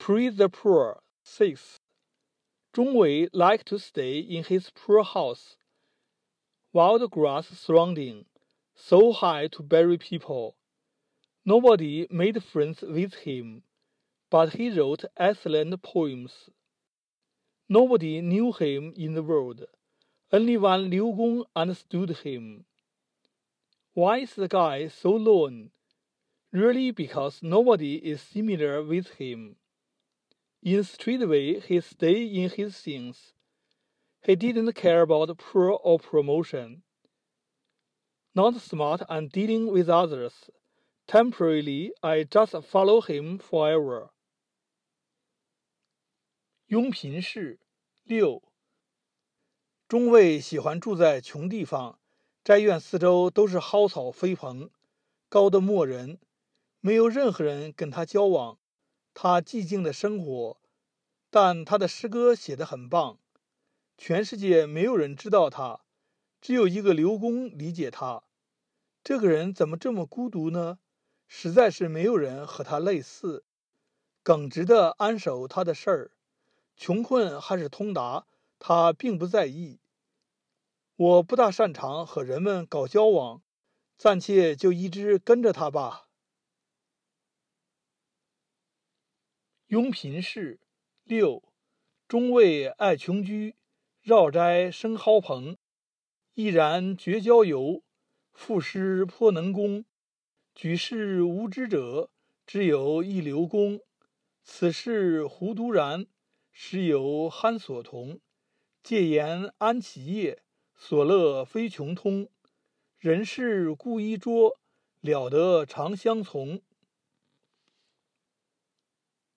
Praise the poor. 6. 仲蔚 liked to stay in his poor house. Wild grass surrounding, so high to bury people. Nobody made friends with him, but he wrote excellent poems. Nobody knew him in the world. Only one Liu Gong understood him. Why is the guy so lone? Really because nobody is similar with him. In straightway he stayed in his sins. He didn't care about poor or promotion. Not smart and dealing with others. Temporarily, I just follow him forever. 咏贫士六，仲蔚喜欢住在穷地方，斋院四周都是蒿草飞蓬，高的没人，没有任何人跟他交往。他寂静的生活，但他的诗歌写得很棒。全世界没有人知道他，只有一个刘公理解他。这个人怎么这么孤独呢？实在是没有人和他类似。耿直的安守他的事儿，穷困还是通达，他并不在意。我不大擅长和人们搞交往，暂且就一直跟着他吧。庸贫士六，中尉爱穷居，绕斋生蒿棚，毅然绝交游。赋诗颇能工，举世无知者，只有一刘公。此事胡独然，实有憨所同。戒言安其业，所乐非穷通。人事故衣着，了得常相从。